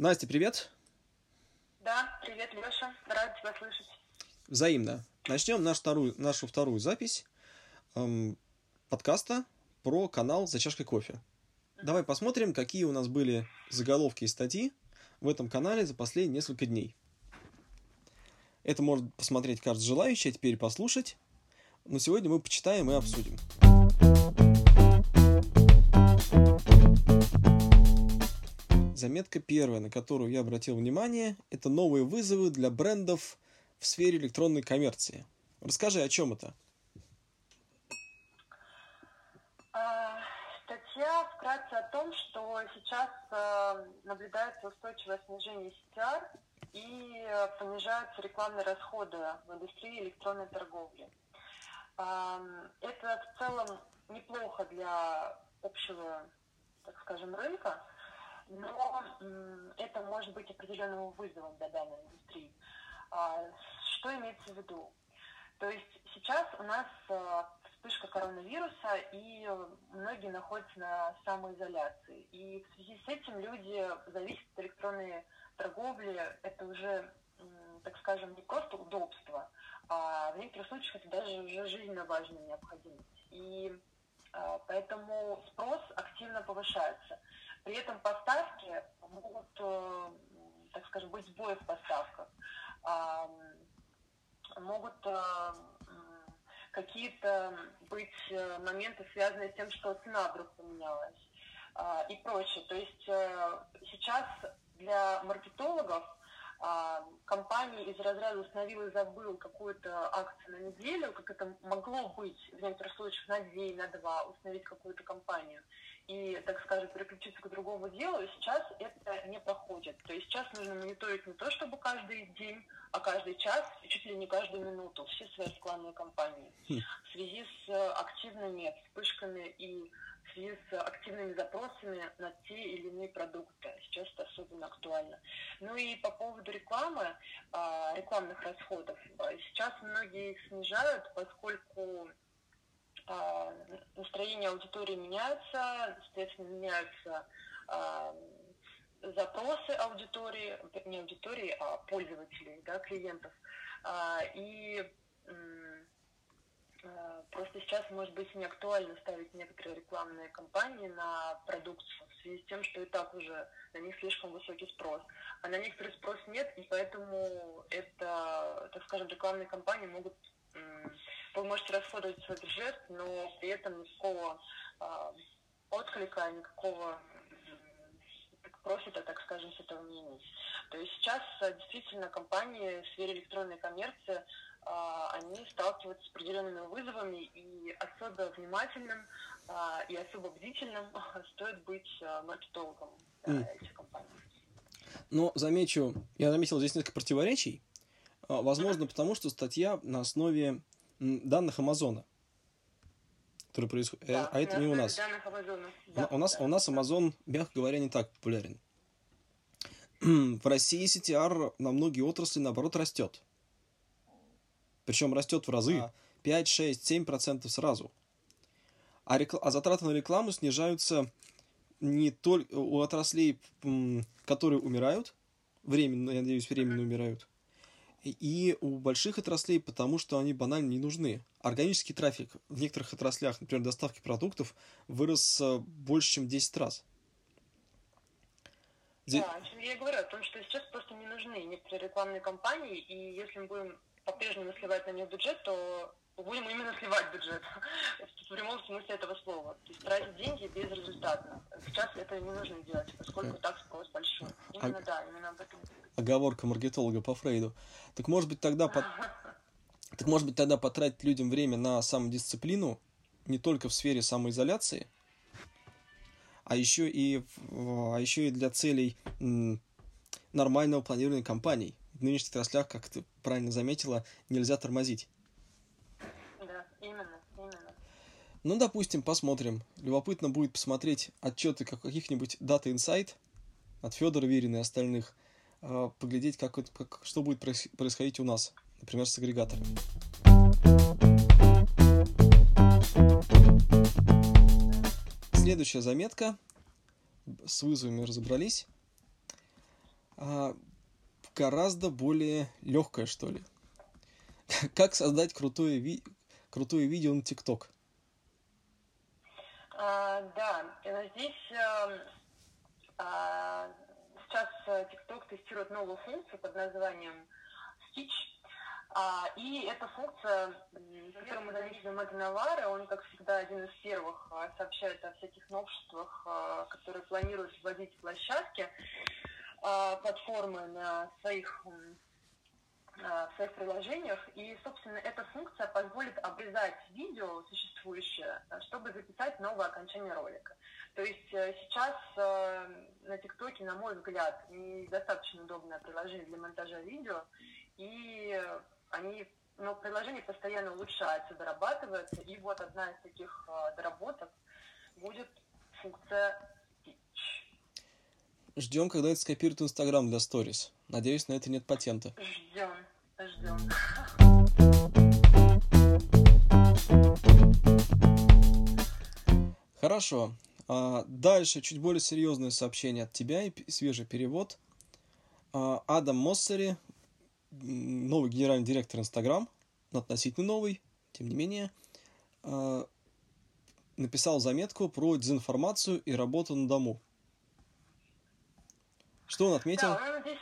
Настя, привет. Да, привет, Леша. Рад тебя слышать. Взаимно. Начнем наш вторую, нашу вторую запись эм, подкаста про канал «За чашкой кофе». Давай посмотрим, какие у нас были заголовки и статьи в этом канале за последние несколько дней. Это может посмотреть каждый желающий, а теперь послушать. Но сегодня мы почитаем и обсудим. Заметка первая, на которую я обратил внимание, это новые вызовы для брендов в сфере электронной коммерции. Расскажи, о чем это? А, статья вкратце о том, что сейчас э, наблюдается устойчивое снижение CTR и э, понижаются рекламные расходы в индустрии электронной торговли. Это в целом неплохо для общего, так скажем, рынка, но это может быть определенным вызовом для данной индустрии. А, что имеется в виду? То есть сейчас у нас э, вспышка коронавируса, и многие находятся на самоизоляции. И в связи с этим люди зависят от электронной торговли. Это уже, так скажем, не просто удобство, а в некоторых случаях это даже уже жизненно важная необходимость. И а, поэтому спрос активно повышается. При этом поставки могут, э, так скажем, быть сбои в поставках. Могут э, какие-то быть э, моменты, связанные с тем, что цена вдруг поменялась а, и прочее. То есть сейчас для маркетологов а, компании из разряда установил и забыл какую-то акцию на неделю, как это могло быть в некоторых случаях на день, на два, установить какую-то компанию и, так скажем, переключиться к другому делу, и сейчас это не проходит. То есть сейчас нужно мониторить не то, чтобы каждый день, а каждый час, чуть ли не каждую минуту все свои рекламные кампании. Хм. В связи с активными вспышками и в связи с активными запросами на те или иные продукты. Сейчас это особенно актуально. Ну и по поводу рекламы, а, рекламных расходов. Сейчас многие их снижают, поскольку настроение аудитории меняется, соответственно, меняются а, запросы аудитории, не аудитории, а пользователей, да, клиентов. А, и просто сейчас, может быть, не актуально ставить некоторые рекламные кампании на продукцию в связи с тем, что и так уже на них слишком высокий спрос. А на некоторые спрос нет, и поэтому это, так скажем, рекламные кампании могут вы можете расходовать свой бюджет, но при этом никакого э, отклика, никакого профита, так скажем, с этого не иметь. То есть сейчас а, действительно компании в сфере электронной коммерции э, они сталкиваются с определенными вызовами, и особо внимательным и особо бдительным стоит быть маркетологом mm. этих компаний. Но замечу, я заметил здесь несколько противоречий. Возможно, mm-hmm. потому что статья на основе данных Амазона, которые происходят. Э, да, а это не у нас. Да, у нас, да. у нас Amazon, мягко говоря, не так популярен. В России CTR на многие отрасли, наоборот, растет. Причем растет в разы. А. 5, 6, 7 процентов сразу. А, рекл... а затраты на рекламу снижаются не только у отраслей, которые умирают, временно, я надеюсь, временно умирают, и у больших отраслей, потому что они банально не нужны. Органический трафик в некоторых отраслях, например, доставки продуктов, вырос э, больше, чем 10 раз. Здесь... Да, о чем я и говорю, о том, что сейчас просто не нужны некоторые рекламные кампании, и если мы будем по-прежнему сливать на них бюджет, то будем именно сливать бюджет в прямом смысле этого слова. То есть тратить деньги безрезультатно. Сейчас это не нужно делать, поскольку так спрос большой. Именно а... да, именно об этом оговорка маркетолога по Фрейду. Так может быть тогда под... так может быть тогда потратить людям время на самодисциплину не только в сфере самоизоляции, а еще и, а еще и для целей нормального планирования компаний. В нынешних отраслях, как ты правильно заметила, нельзя тормозить. Да, именно, именно. Ну, допустим, посмотрим. Любопытно будет посмотреть отчеты каких-нибудь Data Insight от Федора Верина и остальных – а, поглядеть, как, как, что будет происходить у нас, например, с агрегаторами. Следующая заметка. С вызовами разобрались. а, гораздо более легкое, что ли. Как создать крутое, ви... крутое видео на ТикТок? А, да, здесь э, а, сейчас TikTok э, тестирует новую функцию под названием Stitch. А, и эта функция, которую мы заметили Мэтт Навара, он, как всегда, один из первых а, сообщает о всяких новшествах, которые планируют вводить а, платформы на своих в своих приложениях. И, собственно, эта функция позволит обрезать видео существующее, чтобы записать новое окончание ролика. То есть э, сейчас э, на ТикТоке, на мой взгляд, недостаточно удобное приложение для монтажа видео, и они, ну, приложение постоянно улучшается, дорабатывается, и вот одна из таких э, доработок будет функция. Ждем, когда это скопирует Инстаграм для сторис. Надеюсь, на это нет патента. Ждем, ждем. Хорошо. А, дальше чуть более серьезное сообщение от тебя и свежий перевод. А, Адам Моссери, новый генеральный директор Инстаграм, относительно новый, тем не менее, а, написал заметку про дезинформацию и работу на дому. Что он отметил? Да, он здесь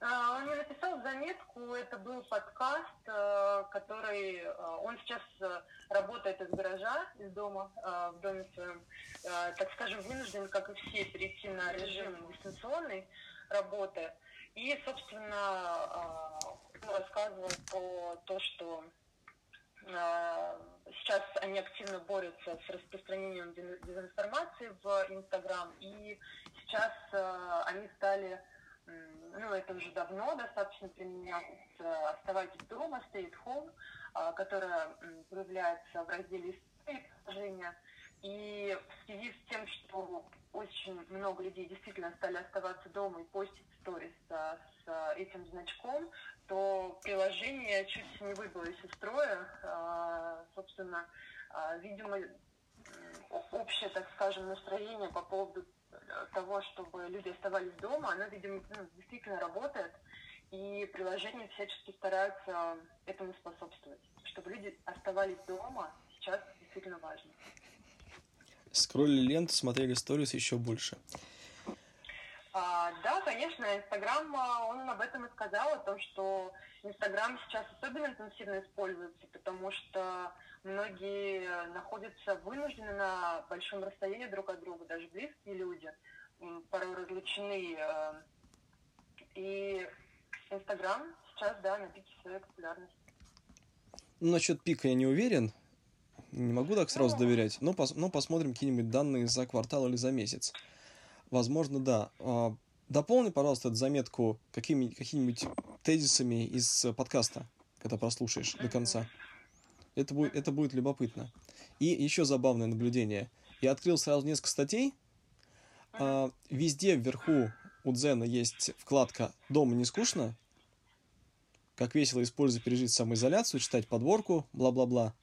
он не написал заметку, это был подкаст, э, который э, он сейчас работает из гаража, из дома, в доме своем, так скажем, вынужден, как и все, перейти на режим дистанционной работы. И, собственно, рассказывал про то, что сейчас они активно борются с распространением дезинформации в Инстаграм, и сейчас э, они стали, ну, это уже давно достаточно применяться, оставайтесь дома, stay at home, э, которая появляется в разделе истории приложения. И в связи с тем, что очень много людей действительно стали оставаться дома и постить сторис с, с этим значком, то приложение чуть не выбило из строя. Э, собственно, видимо, общее, так скажем, настроение по поводу того, чтобы люди оставались дома, оно, видимо, ну, действительно работает, и приложения всячески стараются этому способствовать. Чтобы люди оставались дома, сейчас действительно важно. Скроллили ленту, смотрели сторис еще больше. А, конечно, Инстаграм, а, он об этом и сказал, о том, что Инстаграм сейчас особенно интенсивно используется, потому что многие находятся вынуждены на большом расстоянии друг от друга, даже близкие люди, порой разлучены. Э, и Инстаграм сейчас, да, на пике своей популярности. Ну, насчет пика я не уверен. Не могу так сразу ну, доверять. Но, пос, но посмотрим какие-нибудь данные за квартал или за месяц. Возможно, да. Дополни, пожалуйста, эту заметку какими, какими-нибудь тезисами из подкаста, когда прослушаешь до конца. Это будет, это будет любопытно. И еще забавное наблюдение. Я открыл сразу несколько статей. А, везде вверху у Дзена есть вкладка «Дома не скучно», как весело использовать пережить самоизоляцию, читать подборку, бла-бла-бла.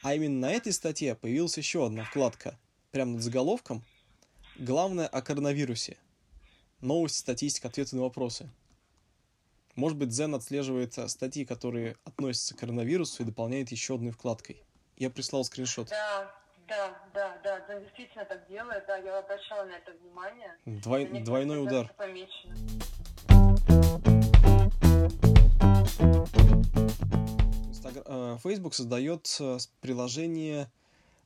А именно на этой статье появилась еще одна вкладка, прямо над заголовком «Главное о коронавирусе». Новости, статистика, ответы на вопросы. Может быть, Zen отслеживает э, статьи, которые относятся к коронавирусу и дополняет еще одной вкладкой. Я прислал скриншот. Да, да, да, да, Zen действительно так делает, да, я обращала на это внимание. Двой, двойной удар. Помечено. Э, Facebook создает э, приложение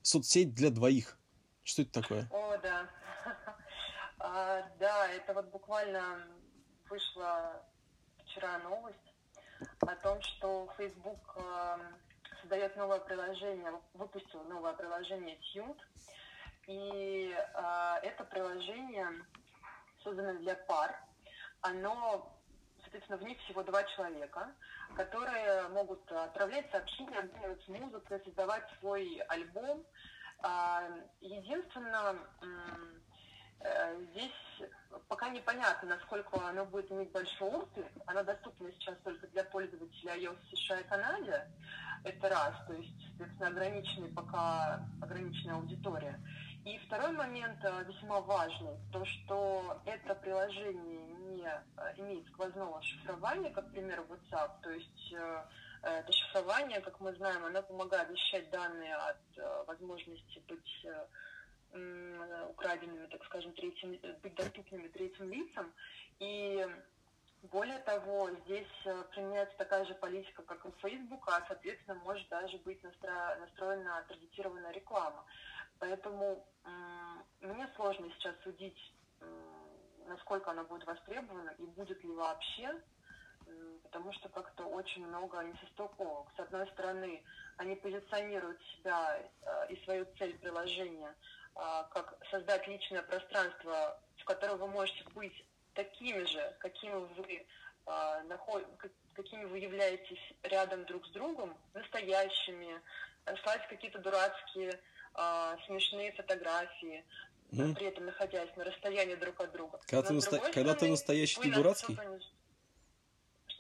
соцсеть для двоих. Что это такое? О, да. А, да, это вот буквально вышло вчера новость о том, что Facebook э, создает новое приложение, выпустил новое приложение Tuned. И э, это приложение создано для пар. Оно, соответственно, в них всего два человека, которые могут отправлять сообщения, обмениваться музыкой, создавать свой альбом. Э, единственное, э, здесь пока непонятно, насколько оно будет иметь большой отклик. Оно доступно сейчас только для пользователей iOS США и Канаде. Это раз, то есть, соответственно, ограниченный пока ограниченная аудитория. И второй момент э, весьма важный, то что это приложение не имеет сквозного шифрования, как, к WhatsApp, то есть это шифрование, как мы знаем, оно помогает защищать данные от возможности быть украденными, так скажем, третьим, быть доступными третьим лицам. И более того, здесь э, применяется такая же политика, как у Facebook, а, соответственно, может даже быть настро... настроена таргетированная реклама. Поэтому мне сложно сейчас судить, насколько она будет востребована и будет ли вообще, потому что как-то очень много несостыковок. С одной стороны, они позиционируют себя э, и свою цель приложения а, как создать личное пространство, в котором вы можете быть такими же, какими вы какими вы являетесь рядом друг с другом, настоящими, слать какие-то дурацкие смешные фотографии, mm. при этом находясь на расстоянии друг от друга. Когда, ты, наста... стороны, когда ты настоящий, ты дурацкий? Э,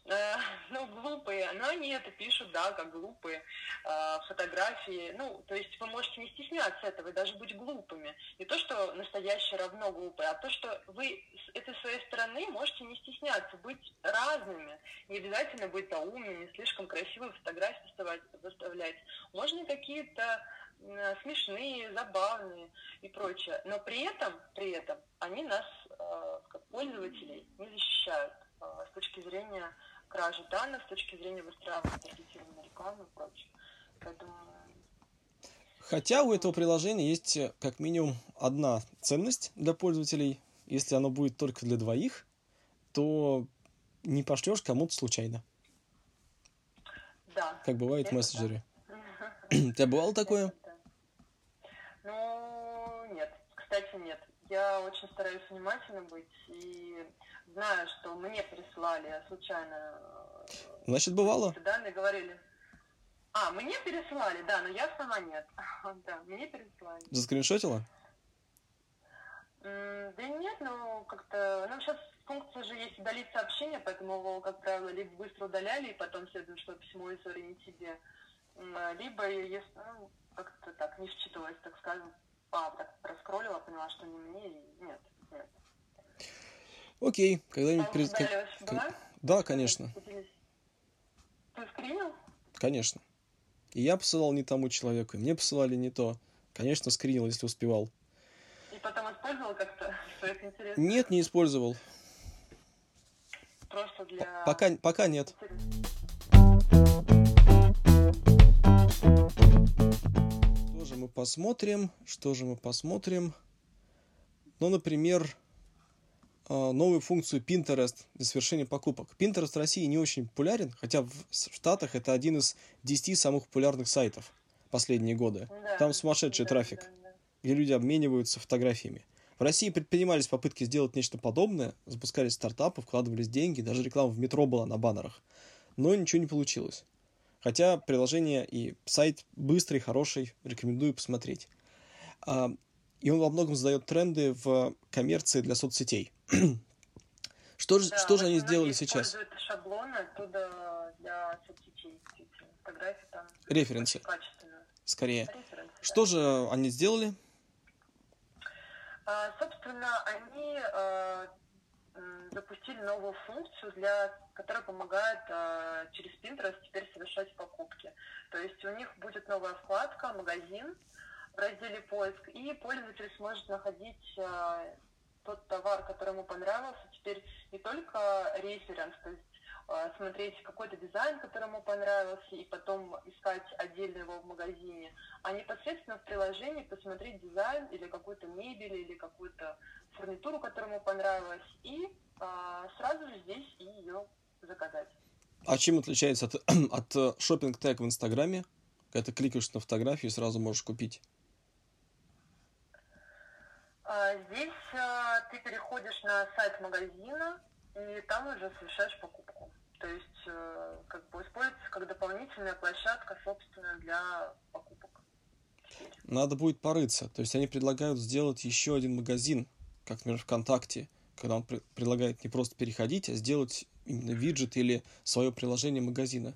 ну, глупые, но они это пишут, да, как глупые э, фотографии. Ну, то есть вы можете не стесняться этого и даже быть глупыми. Не то, что настоящее равно глупое, а то, что вы с этой своей стороны можете не стесняться, быть разными. Не обязательно быть заумными, слишком красивые фотографии выставлять. Можно какие-то э, смешные, забавные и прочее. Но при этом, при этом они нас, э, как пользователей, не защищают э, с точки зрения кражи данных с точки зрения выстраивания таргетированной рекламы и прочее. Поэтому... Хотя у этого приложения есть э, как минимум одна ценность для пользователей. Если оно будет только для двоих, то не пошлешь кому-то случайно. Да. Как бывает в мессенджере. Да. У тебя бывало такое? Ну, нет. Кстати, нет. Я очень стараюсь внимательно быть и знаю, что мне прислали случайно... Э, Значит, бывало? Данные говорили. А, мне переслали, да, но я сама нет. да, мне переслали. Заскриншотила? Да нет, ну как-то... Ну, сейчас функция же есть удалить сообщение, поэтому его, как правило, либо быстро удаляли, и потом следует, что письмо из не тебе, либо, если, ну, как-то так, не считывалось, так скажем, а, так проскроллила, поняла, что не мне, и нет, нет. Окей, когда-нибудь... Пред... Как... Да, конечно. Ты скринил? Конечно. И я посылал не тому человеку, и мне посылали не то. Конечно, скринил, если успевал. И потом использовал как-то своих интересов? Нет, не использовал. Просто для... Пока, пока нет. Что же мы посмотрим? Что же мы посмотрим? Ну, например, а, новую функцию Pinterest для совершения покупок. Pinterest в России не очень популярен, хотя в Штатах это один из 10 самых популярных сайтов последние годы. Да, Там сумасшедший да, трафик, да, да. где люди обмениваются фотографиями. В России предпринимались попытки сделать нечто подобное, запускались стартапы, вкладывались деньги, даже реклама в метро была на баннерах. Но ничего не получилось. Хотя приложение и сайт быстрый, хороший, рекомендую посмотреть. А, и он во многом задает тренды в коммерции для соцсетей. что же, да, что же они сделали сейчас? шаблоны оттуда для соцсетей, фотографии там. Референсы. Скорее. Референсы, что да. же они сделали? А, собственно, они а, запустили новую функцию, для, которая помогает а, через Pinterest теперь совершать покупки. То есть у них будет новая вкладка «Магазин», в разделе «Поиск», и пользователь сможет находить э, тот товар, который ему понравился. Теперь не только референс, то есть э, смотреть какой-то дизайн, который ему понравился, и потом искать отдельно его в магазине, а непосредственно в приложении посмотреть дизайн или какую-то мебель, или какую-то фурнитуру, которая ему понравилась, и э, сразу же здесь и ее заказать. А чем отличается от, от шопинг тег в Инстаграме? Когда ты кликаешь на фотографию и сразу можешь купить? А, здесь а, ты переходишь на сайт магазина, и там уже совершаешь покупку. То есть э, как бы используется как дополнительная площадка, собственно, для покупок. Надо будет порыться. То есть они предлагают сделать еще один магазин, как, например, ВКонтакте, когда он предлагает не просто переходить, а сделать именно виджет или свое приложение магазина.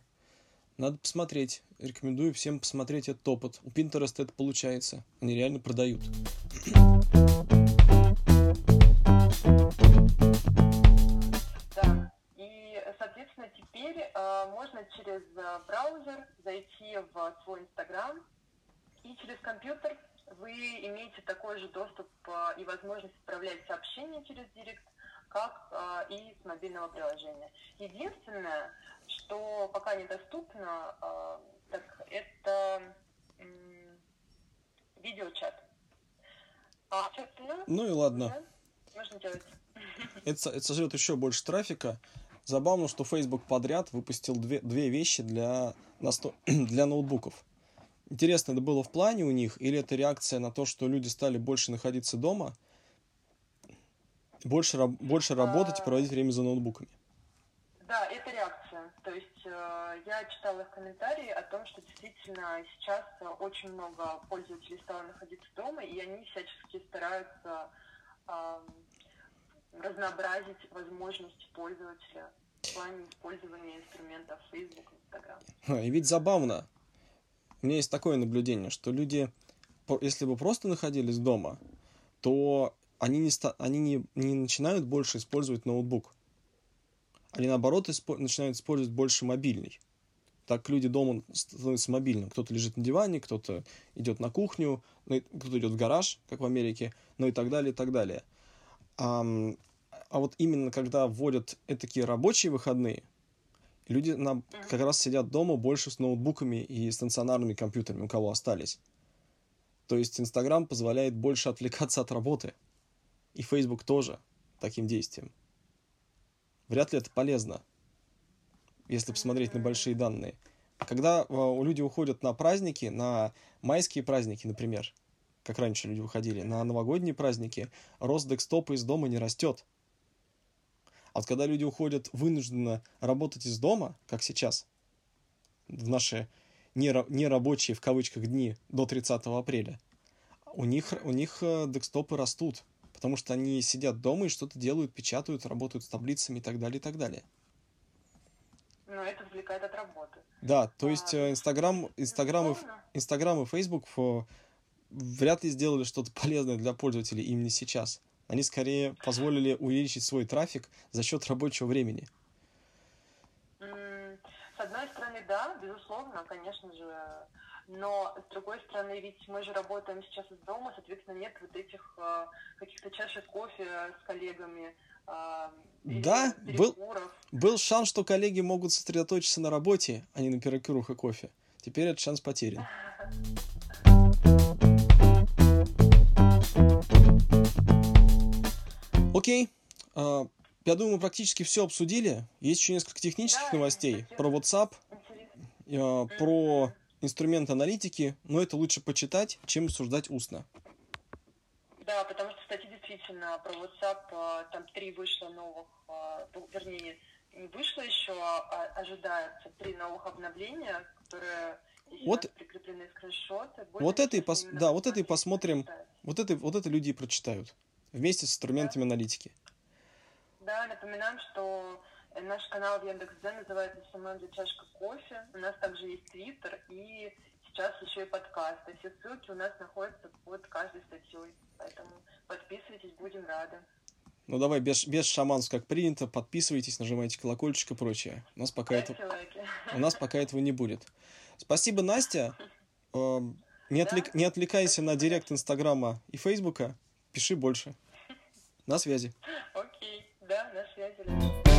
Надо посмотреть. Рекомендую всем посмотреть этот опыт. У Pinterest это получается. Они реально продают. Через браузер зайти в свой Инстаграм, и через компьютер вы имеете такой же доступ и возможность отправлять сообщения через Директ, как и с мобильного приложения. Единственное, что пока недоступно, так это видеочат. А, ну и ладно. Можно делать. Это, это сожрет еще больше трафика. Забавно, что Facebook подряд выпустил две, две вещи для, для ноутбуков. Интересно, это было в плане у них, или это реакция на то, что люди стали больше находиться дома, больше, больше работать и проводить время за ноутбуками? Да, это реакция. То есть э, я читала их комментарии о том, что действительно сейчас очень много пользователей стало находиться дома, и они всячески стараются э, разнообразить возможности пользователя в плане использования инструментов Facebook, Instagram. И ведь забавно. У меня есть такое наблюдение, что люди, если бы просто находились дома, то они не, они не, не начинают больше использовать ноутбук. Они, наоборот, испо- начинают использовать больше мобильный. Так люди дома становятся мобильным. Кто-то лежит на диване, кто-то идет на кухню, кто-то идет в гараж, как в Америке, ну и так далее, и так далее. А, а вот именно когда вводят такие рабочие выходные, люди на, как раз сидят дома больше с ноутбуками и стационарными компьютерами, у кого остались. То есть Инстаграм позволяет больше отвлекаться от работы. И Facebook тоже таким действием. Вряд ли это полезно, если посмотреть на большие данные. Когда а, люди уходят на праздники, на майские праздники, например, как раньше люди выходили, на новогодние праздники, рост декстопа из дома не растет. А вот когда люди уходят вынужденно работать из дома, как сейчас, в наши нерабочие, в кавычках, дни до 30 апреля, у них, у них э, декстопы растут, потому что они сидят дома и что-то делают, печатают, работают с таблицами и так далее, и так далее. Но это отвлекает от работы. Да, то есть а, Инстаграм, Инстаграм, и, Инстаграм и Фейсбук вряд ли сделали что-то полезное для пользователей именно сейчас. Они скорее позволили увеличить свой трафик за счет рабочего времени. С одной стороны, да, безусловно, конечно же. Но, с другой стороны, ведь мы же работаем сейчас из дома, соответственно, нет вот этих э, каких-то чашек кофе с коллегами. Э, да, был, был шанс, что коллеги могут сосредоточиться на работе, а не на перекурах и кофе. Теперь этот шанс потерян. Окей. А, я думаю, мы практически все обсудили. Есть еще несколько технических новостей про WhatsApp, а, про инструмент аналитики, но это лучше почитать, чем обсуждать устно. Да, потому что статьи действительно про WhatsApp, а, там три вышло новых, ну, вернее, не вышло еще, а ожидается три новых обновления, которые вот, прикреплены скриншоты. Вот это и пос... да, вот это и посмотрим. Вот это, вот это люди и прочитают вместе с инструментами аналитики. Да, напоминаем, что наш канал в Яндекс.Дзен называется «Самая чашка кофе». У нас также есть Твиттер и сейчас еще и подкасты. Все ссылки у нас находятся под каждой статьей. Поэтому подписывайтесь, будем рады. Ну давай без, без шаманств, как принято, подписывайтесь, нажимайте колокольчик и прочее. У нас пока, это, у нас пока этого не будет. Спасибо, Настя. Эм, не, отвлек, не отвлекайся на директ Инстаграма и Фейсбука. Пиши больше. На связи. Окей, да, на связи.